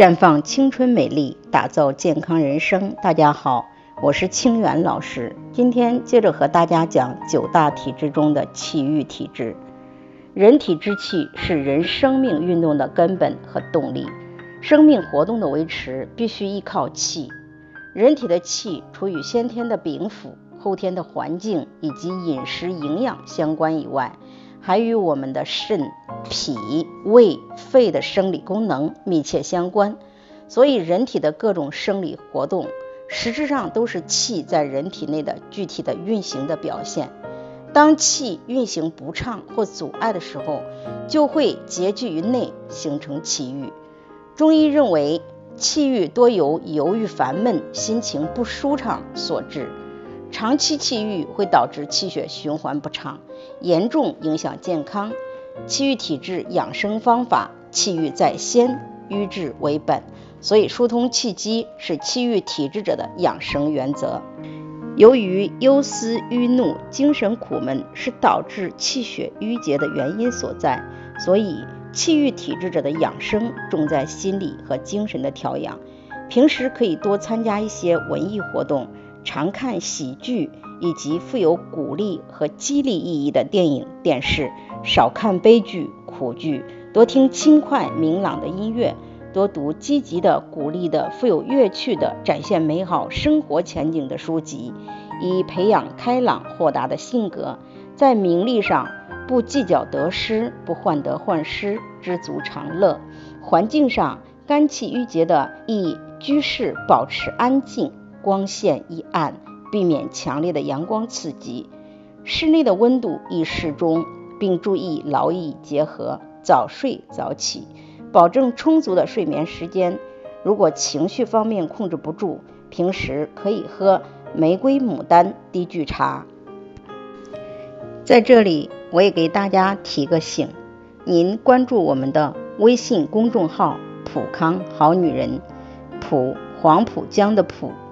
绽放青春美丽，打造健康人生。大家好，我是清源老师。今天接着和大家讲九大体质中的气郁体质。人体之气是人生命运动的根本和动力，生命活动的维持必须依靠气。人体的气，除与先天的禀赋、后天的环境以及饮食营养相关以外，还与我们的肾、脾、胃、肺的生理功能密切相关，所以人体的各种生理活动，实质上都是气在人体内的具体的运行的表现。当气运行不畅或阻碍的时候，就会结聚于内，形成气郁。中医认为，气郁多由忧郁烦闷、心情不舒畅所致。长期气郁会导致气血循环不畅，严重影响健康。气郁体质养生方法：气郁在先，瘀滞为本。所以疏通气机是气郁体质者的养生原则。由于忧思、郁怒、精神苦闷是导致气血瘀结的原因所在，所以气郁体质者的养生重在心理和精神的调养。平时可以多参加一些文艺活动。常看喜剧以及富有鼓励和激励意义的电影、电视，少看悲剧、苦剧，多听轻快明朗的音乐，多读积极的、鼓励的、富有乐趣的、展现美好生活前景的书籍，以培养开朗豁达的性格。在名利上不计较得失，不患得患失，知足常乐；环境上肝气郁结的，宜居室保持安静。光线宜暗，避免强烈的阳光刺激。室内的温度宜适中，并注意劳逸结合，早睡早起，保证充足的睡眠时间。如果情绪方面控制不住，平时可以喝玫瑰牡丹低聚茶。在这里，我也给大家提个醒：您关注我们的微信公众号“普康好女人”，普黄浦江的普。